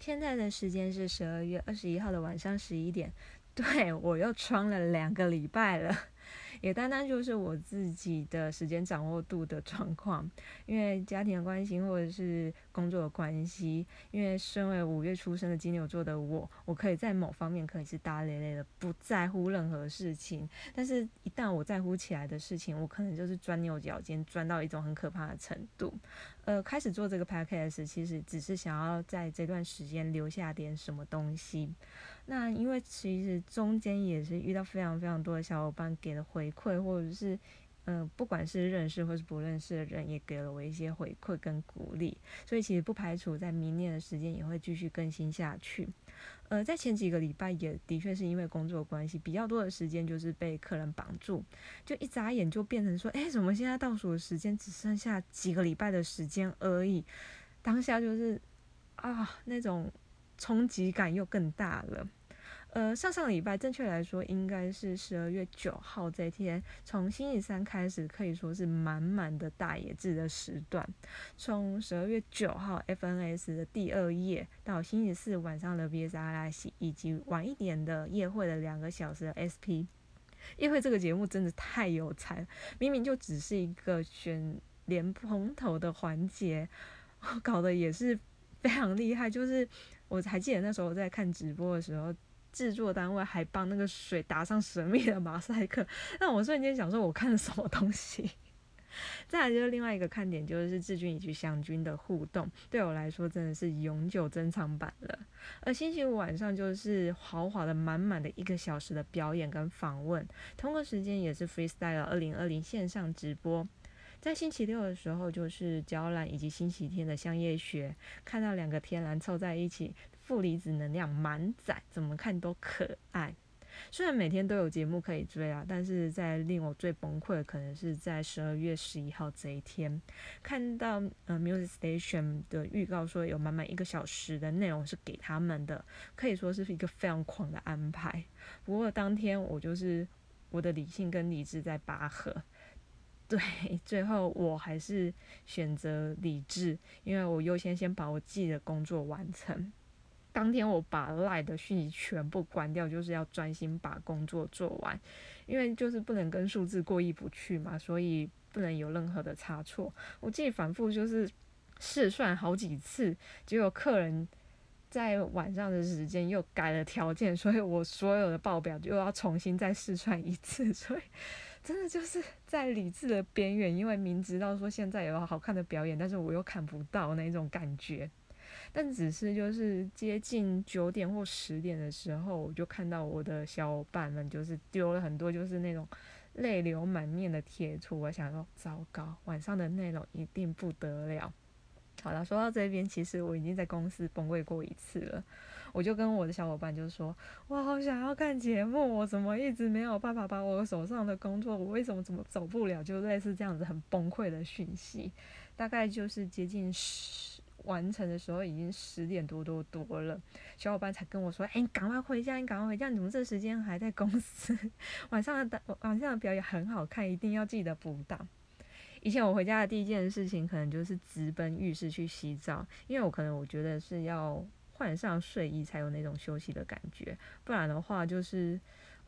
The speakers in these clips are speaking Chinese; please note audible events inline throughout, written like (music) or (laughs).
现在的时间是十二月二十一号的晚上十一点，对我又穿了两个礼拜了。也单单就是我自己的时间掌握度的状况，因为家庭的关系或者是工作的关系，因为身为五月出生的金牛座的我，我可以在某方面可以是大咧咧的，不在乎任何事情，但是一旦我在乎起来的事情，我可能就是钻牛角尖，钻到一种很可怕的程度。呃，开始做这个 podcast，其实只是想要在这段时间留下点什么东西。那因为其实中间也是遇到非常非常多的小伙伴给的回馈，或者是，呃，不管是认识或是不认识的人，也给了我一些回馈跟鼓励，所以其实不排除在明年的时间也会继续更新下去。呃，在前几个礼拜也的确是因为工作关系，比较多的时间就是被客人绑住，就一眨眼就变成说，哎，怎么现在倒数的时间只剩下几个礼拜的时间而已？当下就是啊，那种冲击感又更大了。呃，上上礼拜，正确来说应该是十二月九号这天，从星期三开始，可以说是满满的大野智的时段。从十二月九号 FNS 的第二夜到星期四晚上的 BSRS，以及晚一点的夜会的两个小时的 SP。夜会这个节目真的太有才，明明就只是一个选连蓬头的环节，(laughs) 搞得也是非常厉害。就是我还记得那时候在看直播的时候。制作单位还帮那个水打上神秘的马赛克，(laughs) 让我瞬间想说，我看了什么东西？(laughs) 再来就是另外一个看点，就是志军以及祥军的互动，对我来说真的是永久珍藏版了。而星期五晚上就是豪华的满满的一个小时的表演跟访问，同个时间也是 Freestyle 二零二零线上直播。在星期六的时候就是娇兰以及星期天的香叶学，看到两个天蓝凑在一起。负离子能量满载，怎么看都可爱。虽然每天都有节目可以追啊，但是在令我最崩溃的，可能是在十二月十一号这一天，看到呃 Music Station 的预告说有满满一个小时的内容是给他们的，可以说是一个非常狂的安排。不过当天我就是我的理性跟理智在拔河，对，最后我还是选择理智，因为我优先先把我自己的工作完成。当天我把赖的讯息全部关掉，就是要专心把工作做完，因为就是不能跟数字过意不去嘛，所以不能有任何的差错。我自己反复就是试算好几次，结果客人在晚上的时间又改了条件，所以我所有的报表又要重新再试算一次，所以真的就是在理智的边缘，因为明知道说现在有好看的表演，但是我又看不到那种感觉。但只是就是接近九点或十点的时候，我就看到我的小伙伴们就是丢了很多就是那种泪流满面的贴图。我想说，糟糕，晚上的内容一定不得了。好了，说到这边，其实我已经在公司崩溃过一次了。我就跟我的小伙伴就说：“我好想要看节目，我怎么一直没有办法把我手上的工作，我为什么怎么走不了？就类似这样子很崩溃的讯息，大概就是接近十。”完成的时候已经十点多多多了，小伙伴才跟我说：“哎，你赶快回家，你赶快回家，你怎么这时间还在公司？(laughs) 晚上的晚上的表演很好看，一定要记得补档。”以前我回家的第一件事情可能就是直奔浴室去洗澡，因为我可能我觉得是要换上睡衣才有那种休息的感觉，不然的话就是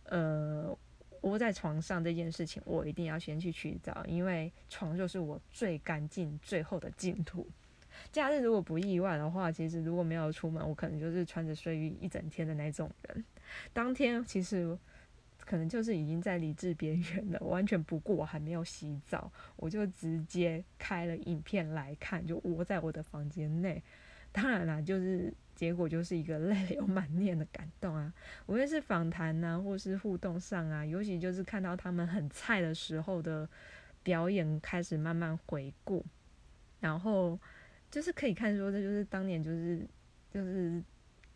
呃窝在床上这件事情，我一定要先去洗澡，因为床就是我最干净最后的净土。假日如果不意外的话，其实如果没有出门，我可能就是穿着睡衣一整天的那种人。当天其实可能就是已经在理智边缘了，完全不顾我还没有洗澡，我就直接开了影片来看，就窝在我的房间内。当然啦，就是结果就是一个泪流满面的感动啊！无论是访谈呐，或是互动上啊，尤其就是看到他们很菜的时候的表演，开始慢慢回顾，然后。就是可以看出，这就是当年就是就是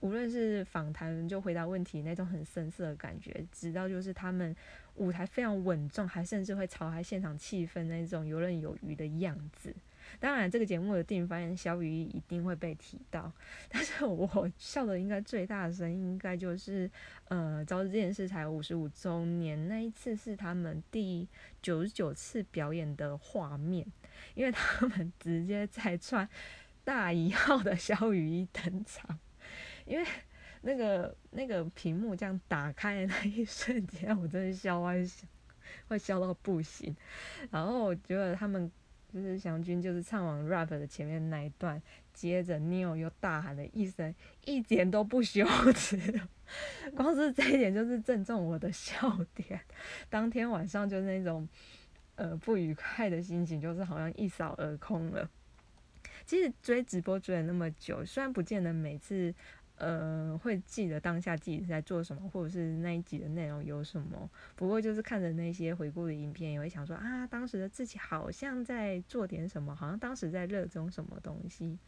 无论是访谈就回答问题那种很深色的感觉，直到就是他们舞台非常稳重，还甚至会炒嗨现场气氛那种游刃有余的样子。当然，这个节目的定番小雨一定会被提到，但是我 (laughs) 笑的应该最大声，应该就是呃，招这件事才五十五周年那一次是他们第九十九次表演的画面。因为他们直接在穿大一号的小雨衣登场，因为那个那个屏幕这样打开的那一瞬间，我真的笑歪笑，会笑到不行。然后我觉得他们就是祥君，就是唱完 rap 的前面那一段，接着 Neil 又大喊了一声，一点都不羞耻。光是这一点就是正中我的笑点。当天晚上就是那种呃不愉快的心情，就是好像一扫而空了。其实追直播追了那么久，虽然不见得每次呃会记得当下自己在做什么，或者是那一集的内容有什么，不过就是看着那些回顾的影片，也会想说啊，当时的自己好像在做点什么，好像当时在热衷什么东西，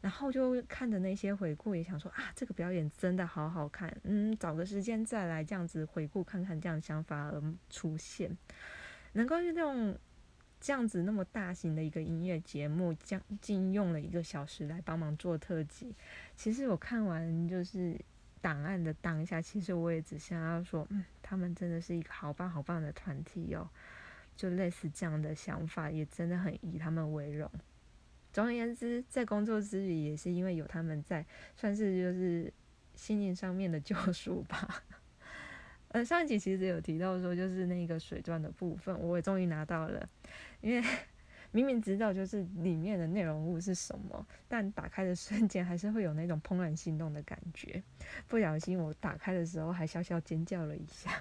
然后就看着那些回顾，也想说啊，这个表演真的好好看，嗯，找个时间再来这样子回顾看看，这样想法而出现，能够用。这样子那么大型的一个音乐节目，将近用了一个小时来帮忙做特辑。其实我看完就是档案的当下，其实我也只想要说，嗯，他们真的是一个好棒好棒的团体哦，就类似这样的想法，也真的很以他们为荣。总而言之，在工作之余，也是因为有他们在，算是就是心灵上面的救赎吧。呃，上一集其实有提到说，就是那个水钻的部分，我也终于拿到了。因为 (laughs) 明明知道就是里面的内容物是什么，但打开的瞬间还是会有那种怦然心动的感觉。不小心我打开的时候还小小尖叫了一下。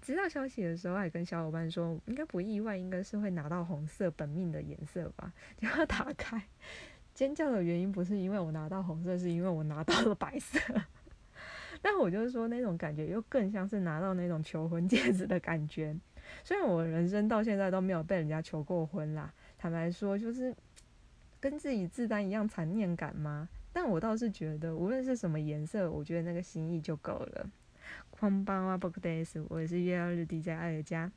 知道消息的时候还跟小伙伴说，应该不意外，应该是会拿到红色本命的颜色吧。结果打开，尖叫的原因不是因为我拿到红色，是因为我拿到了白色。但我就是说，那种感觉又更像是拿到那种求婚戒指的感觉。虽然我人生到现在都没有被人家求过婚啦，坦白说，就是跟自己自单一样残念感吗？但我倒是觉得，无论是什么颜色，我觉得那个心意就够了。框包啊，book days，我也是月曜日 DJ 艾尔加。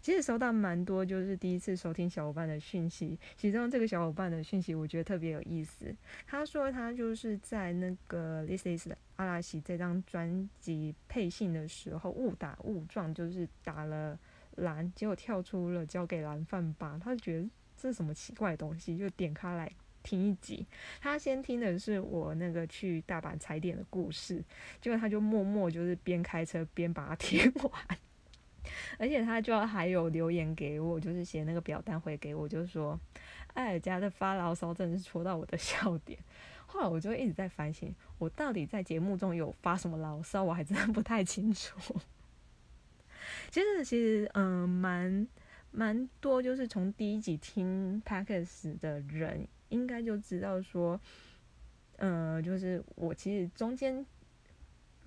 其实收到蛮多，就是第一次收听小伙伴的讯息。其中这个小伙伴的讯息，我觉得特别有意思。他说他就是在那个《This Is 阿拉西》这张专辑配信的时候误打误撞，就是打了蓝，结果跳出了交给蓝饭吧。他就觉得这是什么奇怪的东西，就点开来听一集。他先听的是我那个去大阪踩点的故事，结果他就默默就是边开车边把它 (laughs) 听完。而且他就还有留言给我，就是写那个表单回给我，就是说艾尔加的发牢骚真的是戳到我的 (laughs) 笑点。后来我就一直在反省，我到底在节目中有发什么牢骚，我还真的不太清楚。其实，其实，嗯，蛮蛮多，就是从第一集听 p a c k e s 的人，应该就知道说，嗯，就是我其实中间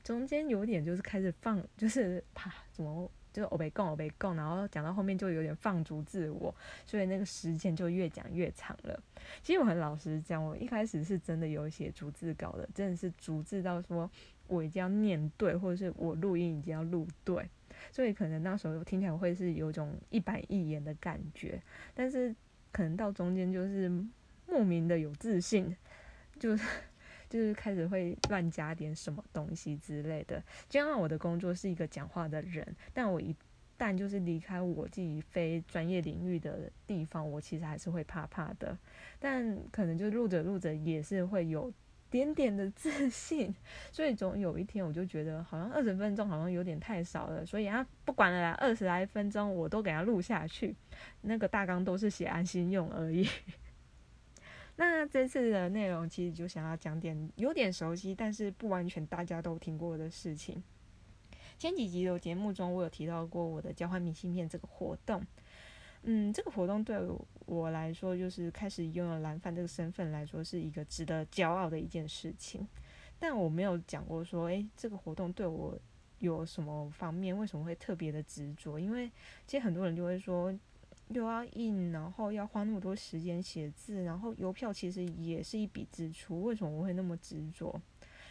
中间有点就是开始放，就是 (laughs) 怕怎么。就是我被供，我被供，然后讲到后面就有点放逐自我，所以那个时间就越讲越长了。其实我很老实讲，我一开始是真的有写逐字稿的，真的是逐字到说我一定要念对，或者是我录音一定要录对，所以可能那时候听起来会是有种一板一眼的感觉，但是可能到中间就是莫名的有自信，就是。就是开始会乱加点什么东西之类的。就像我的工作是一个讲话的人，但我一旦就是离开我自己非专业领域的地方，我其实还是会怕怕的。但可能就录着录着也是会有点点的 (laughs) 自信，所以总有一天我就觉得好像二十分钟好像有点太少了，所以啊不管了啦，二十来分钟我都给他录下去。那个大纲都是写安心用而已。那这次的内容其实就想要讲点有点熟悉，但是不完全大家都听过的事情。前几集的节目中，我有提到过我的交换明信片这个活动。嗯，这个活动对我来说，就是开始拥有蓝饭这个身份来说，是一个值得骄傲的一件事情。但我没有讲过说，诶，这个活动对我有什么方面为什么会特别的执着？因为其实很多人就会说。又要印，然后要花那么多时间写字，然后邮票其实也是一笔支出。为什么我会那么执着？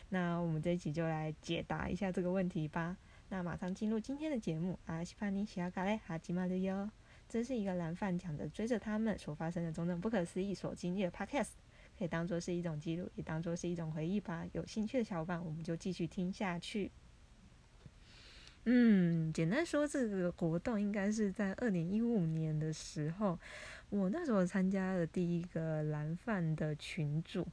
那我们这一集就来解答一下这个问题吧。那马上进入今天的节目。阿西帕尼西亚卡雷哈吉马的哟，这是一个蓝饭讲的追着他们所发生的种种不可思议所经历的 podcast，可以当做是一种记录，也当做是一种回忆吧。有兴趣的小伙伴，我们就继续听下去。嗯，简单说，这个活动应该是在二零一五年的时候，我那时候参加了第一个蓝饭的群组。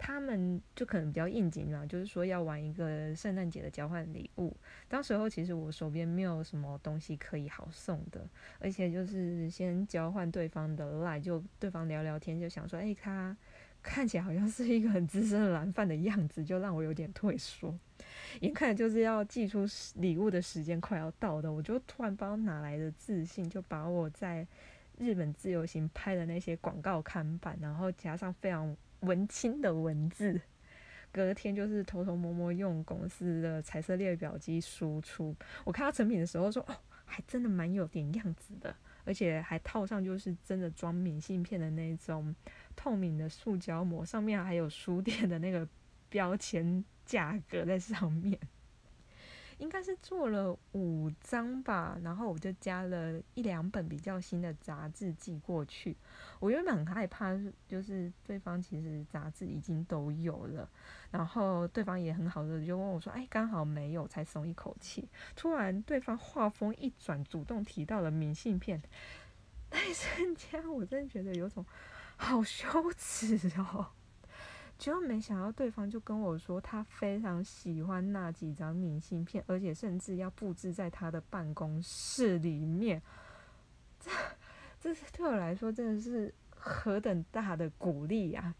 他们就可能比较应景嘛，就是说要玩一个圣诞节的交换礼物。当时候其实我手边没有什么东西可以好送的，而且就是先交换对方的赖，就对方聊聊天，就想说，哎，他看起来好像是一个很资深的蓝饭的样子，就让我有点退缩。眼看就是要寄出礼物的时间快要到的，我就突然不知道哪来的自信，就把我在日本自由行拍的那些广告看板，然后加上非常。文青的文字，隔天就是偷偷摸摸用公司的彩色列表机输出。我看到成品的时候说：“哦，还真的蛮有点样子的，而且还套上就是真的装明信片的那种透明的塑胶膜，上面还有书店的那个标签价格在上面。”应该是做了五张吧，然后我就加了一两本比较新的杂志寄过去。我原本很害怕，就是对方其实杂志已经都有了，然后对方也很好的就问我说：“哎，刚好没有，才松一口气。”突然对方话锋一转，主动提到了明信片，那一瞬间我真的觉得有种好羞耻哦。结果没想到对方就跟我说，他非常喜欢那几张明信片，而且甚至要布置在他的办公室里面。这，这是对我来说真的是何等大的鼓励啊！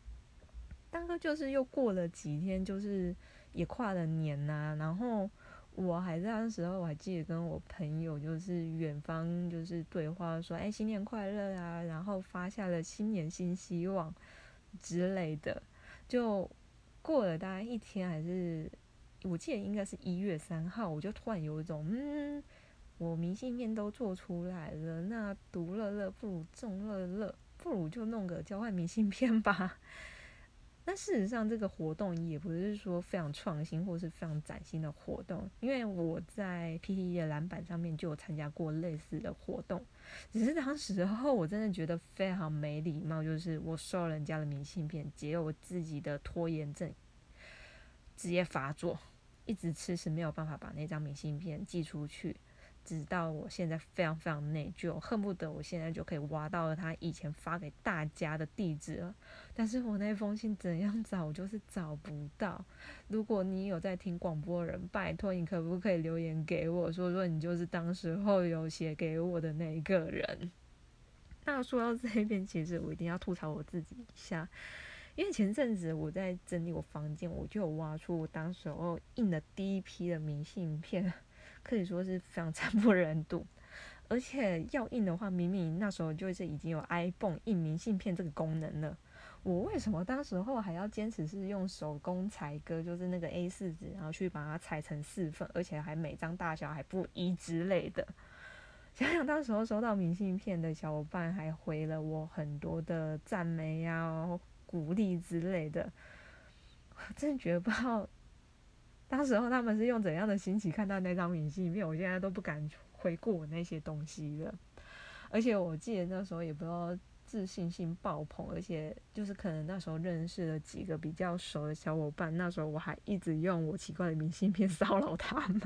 大概就是又过了几天，就是也跨了年呐。然后我还在那时候，我还记得跟我朋友就是远方就是对话，说：“哎，新年快乐啊！”然后发下了新年新希望之类的。就过了大概一天，还是我记得应该是一月三号，我就突然有一种，嗯，我明信片都做出来了，那独乐乐不如众乐乐，不如就弄个交换明信片吧。但事实上，这个活动也不是说非常创新或是非常崭新的活动，因为我在 PTE 的篮板上面就有参加过类似的活动，只是当时候我真的觉得非常没礼貌，就是我收了人家的明信片，结果我自己的拖延症直接发作，一直迟迟没有办法把那张明信片寄出去。直到我现在非常非常内疚，恨不得我现在就可以挖到了他以前发给大家的地址了。但是我那封信怎样找，我就是找不到。如果你有在听广播的人，拜托你可不可以留言给我，说说你就是当时候有写给我的那一个人。那说到这边，其实我一定要吐槽我自己一下，因为前阵子我在整理我房间，我就有挖出我当时候印的第一批的明信片。可以说是非常惨不忍睹，而且要印的话，明明那时候就是已经有 iPhone 印明信片这个功能了，我为什么当时候还要坚持是用手工裁割，就是那个 A 四纸，然后去把它裁成四份，而且还每张大小还不一之类的。(laughs) 想想当时候收到明信片的小伙伴还回了我很多的赞美呀、鼓励之类的，我真的觉得不知道。当时候他们是用怎样的心情看到那张明信片？我现在都不敢回顾我那些东西了。而且我记得那时候也不知道自信心爆棚，而且就是可能那时候认识了几个比较熟的小伙伴，那时候我还一直用我奇怪的明信片骚扰他们。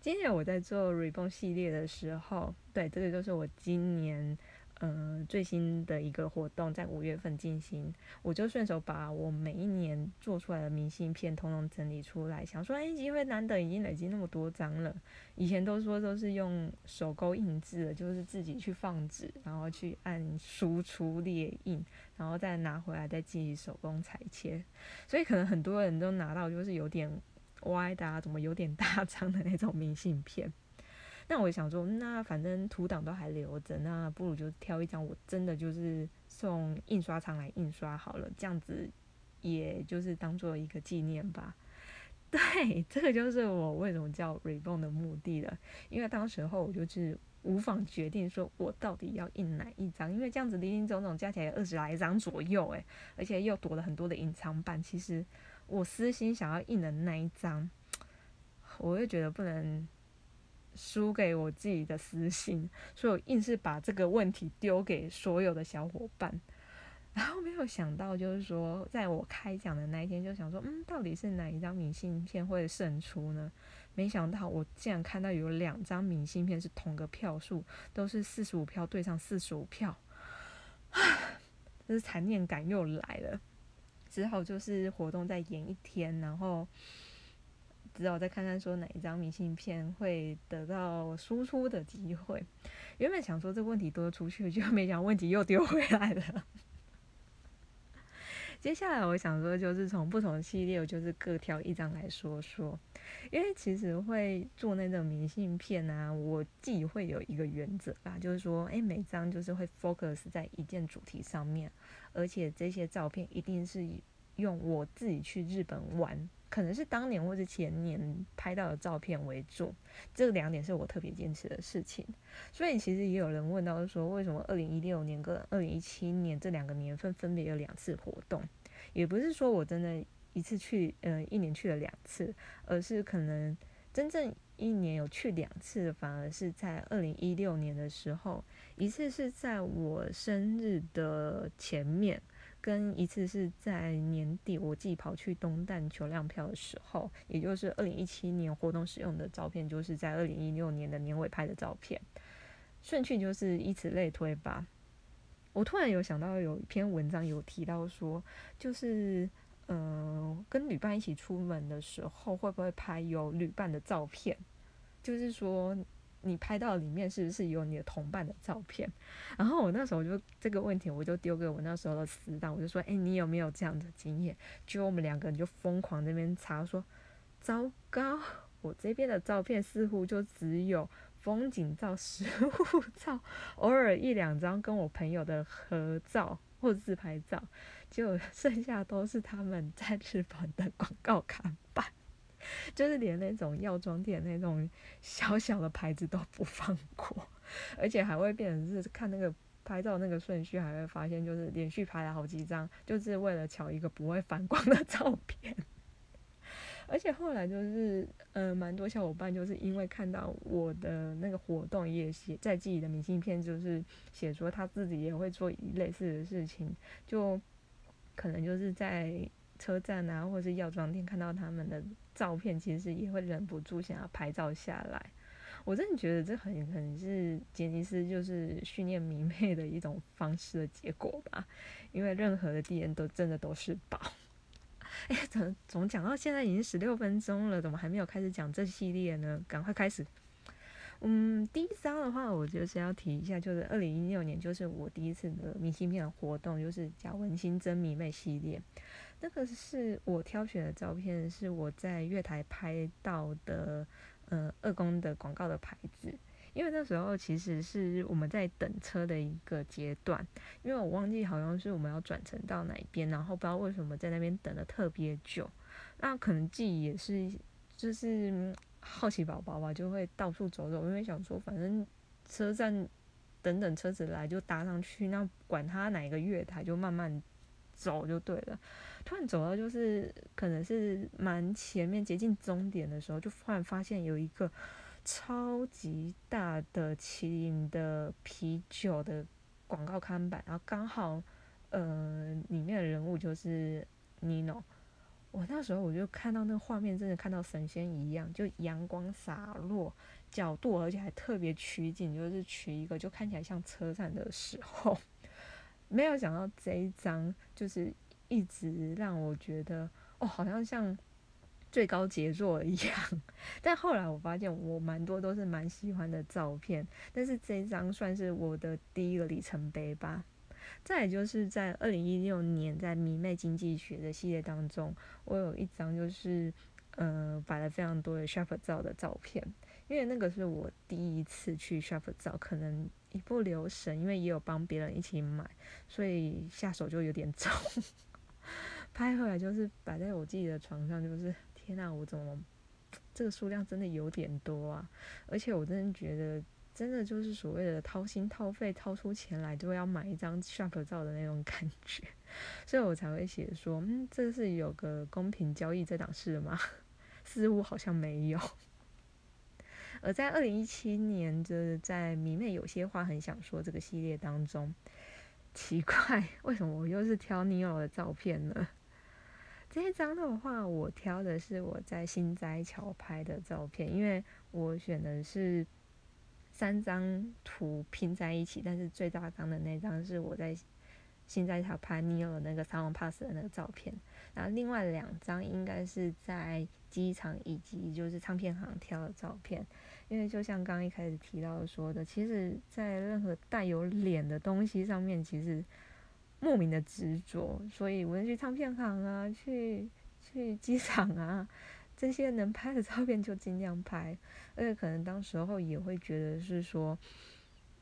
今年我在做 Reborn 系列的时候，对，这个就是我今年。嗯，最新的一个活动在五月份进行，我就顺手把我每一年做出来的明信片通通整理出来，想说，哎，机会难得，已经累积那么多张了。以前都说都是用手工印制的，就是自己去放纸，然后去按输出列印，然后再拿回来再自己手工裁切，所以可能很多人都拿到就是有点歪的，啊，怎么有点大张的那种明信片。那我想说，那反正图档都还留着，那不如就挑一张，我真的就是送印刷厂来印刷好了，这样子也就是当做一个纪念吧。(laughs) 对，这个就是我为什么叫 Reborn 的目的了，因为当时候我就是无法决定说我到底要印哪一张，因为这样子零零总总加起来二十来张左右，诶，而且又躲了很多的隐藏版。其实我私心想要印的那一张，我又觉得不能。输给我自己的私心，所以我硬是把这个问题丢给所有的小伙伴，(laughs) 然后没有想到，就是说，在我开奖的那一天，就想说，嗯，到底是哪一张明信片会胜出呢？没想到，我竟然看到有两张明信片是同个票数，都是四十五票对上四十五票，啊，这是残念感又来了。只好就是活动再延一天，然后只好再看看说哪一张明信片会得到输出的机会。原本想说这个问题多出去，(laughs) 就没想问题又丢回来了。接下来我想说，就是从不同系列，我就是各挑一张来说说。因为其实会做那种明信片啊，我自己会有一个原则吧，就是说，哎，每张就是会 focus 在一件主题上面，而且这些照片一定是用我自己去日本玩，可能是当年或者前年拍到的照片为主。这两点是我特别坚持的事情。所以其实也有人问到说，为什么二零一六年跟二零一七年这两个年份分别有两次活动？也不是说我真的。一次去，呃，一年去了两次，而是可能真正一年有去两次，反而是在二零一六年的时候，一次是在我生日的前面，跟一次是在年底我自己跑去东旦求亮票的时候，也就是二零一七年活动使用的照片，就是在二零一六年的年尾拍的照片，顺序就是以此类推吧。我突然有想到有一篇文章有提到说，就是。嗯，跟旅伴一起出门的时候，会不会拍有旅伴的照片？就是说，你拍到里面是不是有你的同伴的照片？然后我那时候就这个问题，我就丢给我那时候的死党，我就说：“哎，你有没有这样的经验？”就我们两个人就疯狂那边查，说：“糟糕，我这边的照片似乎就只有风景照、(laughs) 食物照，偶尔一两张跟我朋友的合照或自拍照。”就剩下都是他们在日本的广告看板，就是连那种药妆店那种小小的牌子都不放过，而且还会变成是看那个拍照那个顺序，还会发现就是连续拍了好几张，就是为了抢一个不会反光的照片。而且后来就是，呃，蛮多小伙伴就是因为看到我的那个活动，也写在自己的明信片，就是写说他自己也会做类似的事情，就。可能就是在车站啊，或是药妆店看到他们的照片，其实也会忍不住想要拍照下来。我真的觉得这很可能是杰尼斯就是训练迷妹的一种方式的结果吧。因为任何的敌人都真的都是宝。(laughs) 哎，怎怎么讲到现在已经十六分钟了，怎么还没有开始讲这系列呢？赶快开始。嗯，第一张的话，我就是要提一下，就是二零一六年，就是我第一次的明信片活动，就是叫文心真迷妹系列。那个是我挑选的照片，是我在月台拍到的，呃，二宫的广告的牌子。因为那时候其实是我们在等车的一个阶段，因为我忘记好像是我们要转乘到哪一边，然后不知道为什么在那边等了特别久。那可能记忆也是，就是。好奇宝宝吧，就会到处走走，因为想说，反正车站等等车子来就搭上去，那管他哪一个月台，就慢慢走就对了。突然走到就是可能是蛮前面接近终点的时候，就突然发现有一个超级大的麒麟的啤酒的广告看板，然后刚好呃里面的人物就是尼诺。我那时候我就看到那个画面，真的看到神仙一样，就阳光洒落，角度而且还特别取景，就是取一个就看起来像车站的时候，没有想到这一张就是一直让我觉得哦，好像像最高杰作一样。(laughs) 但后来我发现我蛮多都是蛮喜欢的照片，但是这一张算是我的第一个里程碑吧。再也就是在二零一六年，在迷妹经济学的系列当中，我有一张就是，呃，摆了非常多的 shop 照的照片，因为那个是我第一次去 shop 照，可能一不留神，因为也有帮别人一起买，所以下手就有点重，(laughs) 拍回来就是摆在我自己的床上，就是天呐，我怎么这个数量真的有点多啊，而且我真的觉得。真的就是所谓的掏心掏肺、掏出钱来都要买一张 shop 照的那种感觉，(laughs) 所以我才会写说，嗯，这是有个公平交易这档事吗？(laughs) 似乎好像没有。而在二零一七年，就是在迷妹有些话很想说这个系列当中，奇怪，为什么我又是挑 Neo 的照片呢？这一张的话，我挑的是我在新斋桥拍的照片，因为我选的是。三张图拼在一起，但是最大张的那张是我在新在塔拍尼尔那个三王 pass 的那个照片。然后另外两张应该是在机场以及就是唱片行挑的照片。因为就像刚一开始提到说的，其实在任何带有脸的东西上面，其实莫名的执着。所以无论去唱片行啊，去去机场啊。这些能拍的照片就尽量拍，而且可能当时候也会觉得是说，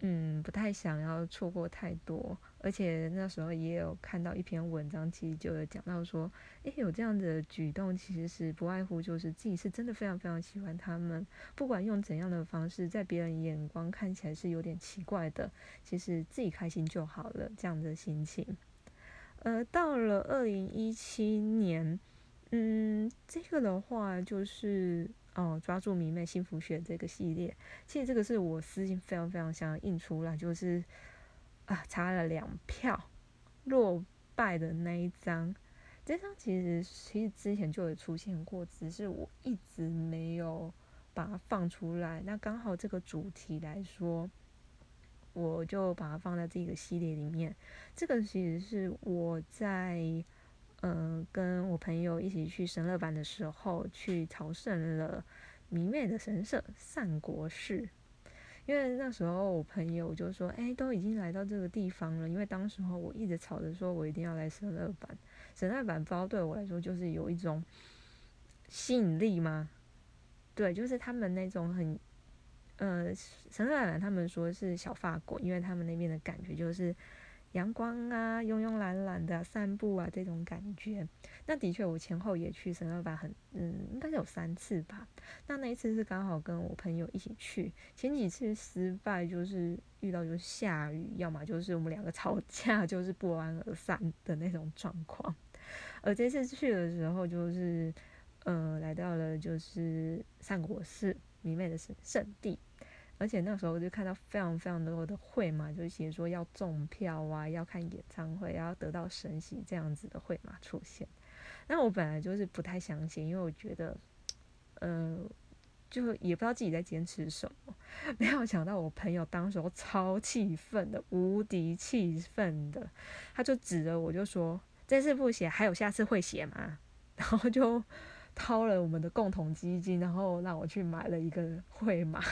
嗯，不太想要错过太多，而且那时候也有看到一篇文章，其实就有讲到说，诶，有这样的举动，其实是不外乎就是自己是真的非常非常喜欢他们，不管用怎样的方式，在别人眼光看起来是有点奇怪的，其实自己开心就好了，这样的心情。呃，到了二零一七年。嗯，这个的话就是哦，抓住迷妹幸福学这个系列，其实这个是我私心非常非常想要印出来，就是啊，差了两票落败的那一张，这张其实其实之前就有出现过，只是我一直没有把它放出来。那刚好这个主题来说，我就把它放在这个系列里面。这个其实是我在。嗯，跟我朋友一起去神乐版的时候，去朝圣了迷妹的神社善国寺。因为那时候我朋友就说：“哎，都已经来到这个地方了。”因为当时候我一直吵着说，我一定要来神乐版。神乐版不知道对我来说就是有一种吸引力吗？对，就是他们那种很……呃，神乐版他们说是小法国，因为他们那边的感觉就是。阳光啊，慵慵懒懒的散步啊，这种感觉。那的确，我前后也去神乐坂很，嗯，应该是有三次吧。那那一次是刚好跟我朋友一起去，前几次失败就是遇到就是下雨，要么就是我们两个吵架，就是不欢而散的那种状况。而这次去的时候，就是呃，来到了就是三国寺迷妹的圣圣地。而且那时候我就看到非常非常多的会嘛，就写说要中票啊，要看演唱会，要得到神喜这样子的会嘛出现。那我本来就是不太相信，因为我觉得，呃，就也不知道自己在坚持什么。(laughs) 没有想到我朋友当时候超气愤的，无敌气愤的，他就指着我就说：“这次不写，还有下次会写吗？” (laughs) 然后就掏了我们的共同基金，然后让我去买了一个会码。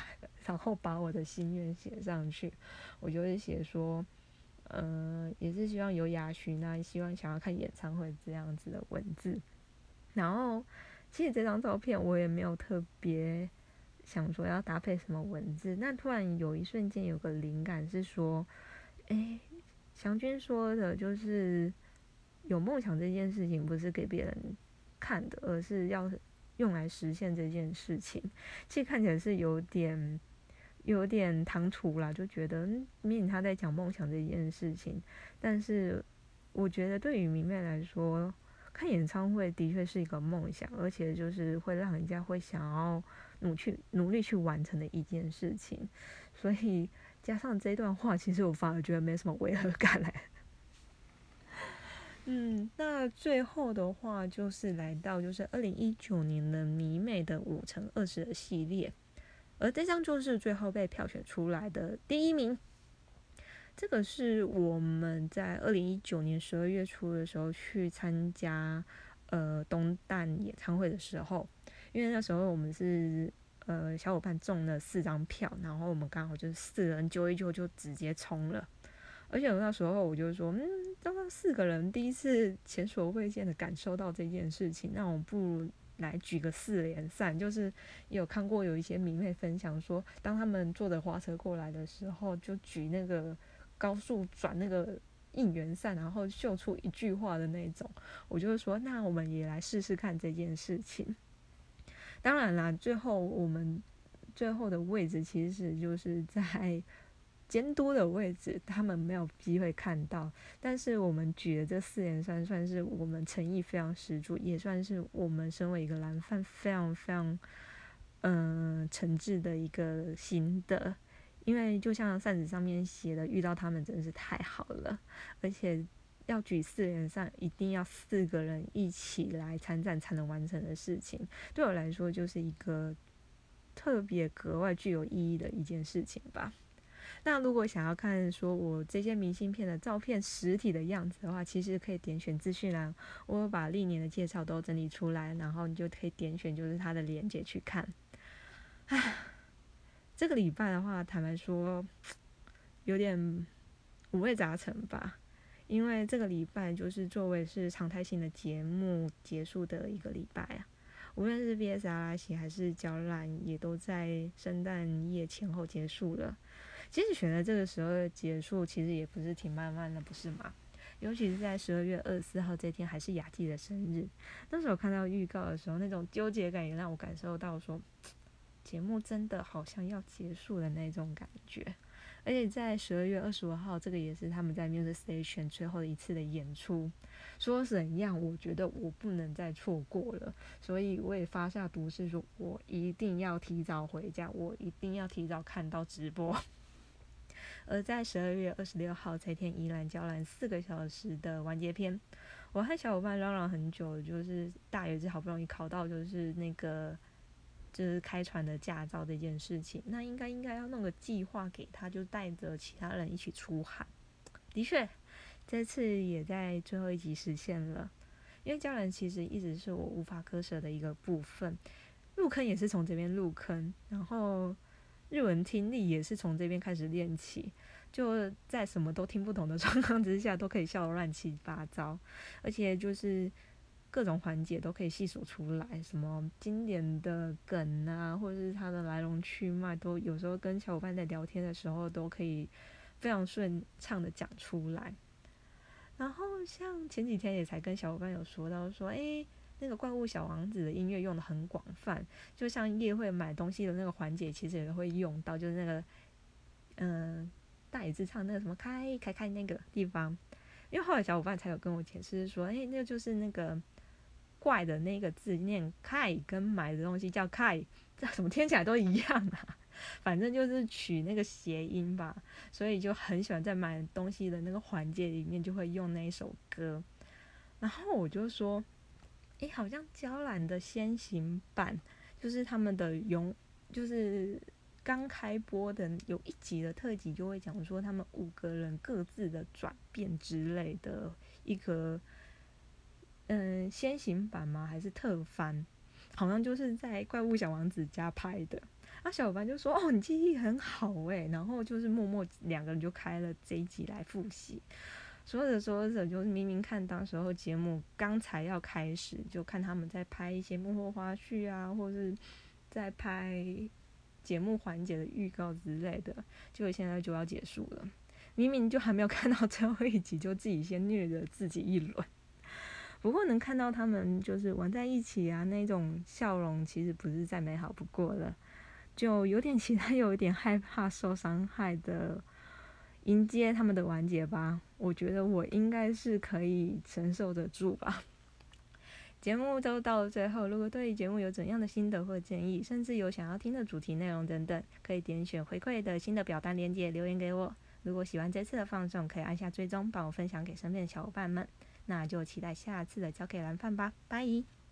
然后把我的心愿写上去，我就会写说，嗯，也是希望有雅巡啊，希望想要看演唱会这样子的文字。然后，其实这张照片我也没有特别想说要搭配什么文字。那突然有一瞬间有个灵感是说，哎，祥君说的就是有梦想这件事情不是给别人看的，而是要用来实现这件事情。其实看起来是有点。有点唐突啦，就觉得明明他在讲梦想这件事情，但是我觉得对于明妹来说，看演唱会的确是一个梦想，而且就是会让人家会想要努去努力去完成的一件事情，所以加上这段话，其实我反而觉得没什么违和感嘞。嗯，那最后的话就是来到就是二零一九年的迷妹的五乘二十的系列。而这张就是最后被票选出来的第一名。这个是我们在二零一九年十二月初的时候去参加呃东旦演唱会的时候，因为那时候我们是呃小伙伴中了四张票，然后我们刚好就是四人揪一揪就直接冲了。而且那时候我就说，嗯，刚刚四个人第一次前所未见的感受到这件事情，那我不如。来举个四连散，就是有看过有一些迷妹分享说，当他们坐着花车过来的时候，就举那个高速转那个应援扇，然后秀出一句话的那种。我就是说，那我们也来试试看这件事情。当然啦，最后我们最后的位置其实就是在。监督的位置，他们没有机会看到。但是我们举的这四连算，算是我们诚意非常十足，也算是我们身为一个蓝饭非常非常嗯诚挚的一个心得。因为就像扇子上面写的，遇到他们真是太好了。而且要举四连上，一定要四个人一起来参战才能完成的事情，对我来说就是一个特别格外具有意义的一件事情吧。那如果想要看说我这些明信片的照片实体的样子的话，其实可以点选资讯栏，我把历年的介绍都整理出来，然后你就可以点选就是它的链接去看。唉，这个礼拜的话，坦白说有点五味杂陈吧，因为这个礼拜就是作为是常态性的节目结束的一个礼拜啊。无论是 VS 阿拉西还是娇兰，也都在圣诞夜前后结束了。其实选择这个时候结束，其实也不是挺慢慢的，不是吗？尤其是在十二月二十四号这天，还是雅纪的生日。那时候看到预告的时候，那种纠结感也让我感受到，说节目真的好像要结束的那种感觉。而且在十二月二十五号，这个也是他们在 Music Station 最后一次的演出。说怎样，我觉得我不能再错过了，所以我也发下毒誓，说我一定要提早回家，我一定要提早看到直播。而在十二月二十六号这天，宜兰交兰四个小时的完结篇，我和小伙伴嚷嚷很久，就是大爷子好不容易考到，就是那个。就是开船的驾照这件事情，那应该应该要弄个计划给他，就带着其他人一起出海。的确，这次也在最后一集实现了。因为家人其实一直是我无法割舍的一个部分，入坑也是从这边入坑，然后日文听力也是从这边开始练起，就在什么都听不懂的状况之下，都可以笑得乱七八糟，而且就是。各种环节都可以细数出来，什么经典的梗啊，或者是它的来龙去脉，都有时候跟小伙伴在聊天的时候都可以非常顺畅的讲出来。然后像前几天也才跟小伙伴有说到，说诶，那个怪物小王子的音乐用的很广泛，就像夜会买东西的那个环节，其实也会用到，就是那个嗯大野智唱那个什么开开开那个地方，因为后来小伙伴才有跟我解释说，诶，那个就是那个。怪的那个字念“开”，跟买的东西叫“开”，这怎么听起来都一样啊？(laughs) 反正就是取那个谐音吧，所以就很喜欢在买东西的那个环节里面就会用那一首歌。然后我就说，诶，好像娇兰的先行版，就是他们的永，就是刚开播的有一集的特辑，就会讲说他们五个人各自的转变之类的一个。嗯，先行版吗？还是特番？好像就是在怪物小王子家拍的。啊，小伙伴就说：“哦，你记忆很好诶。然后就是默默两个人就开了这一集来复习。说着说着，就是明明看当时候节目刚才要开始，就看他们在拍一些幕后花絮啊，或是在拍节目环节的预告之类的，结果现在就要结束了。明明就还没有看到最后一集，就自己先虐了自己一轮。不过能看到他们就是玩在一起啊，那种笑容其实不是再美好不过了，就有点期待，有一点害怕受伤害的迎接他们的完结吧。我觉得我应该是可以承受得住吧。节目都到了最后，如果对节目有怎样的心得或建议，甚至有想要听的主题内容等等，可以点选回馈的新的表单链接留言给我。如果喜欢这次的放送，可以按下追踪，帮我分享给身边的小伙伴们。那就期待下次的交给蓝饭吧，拜。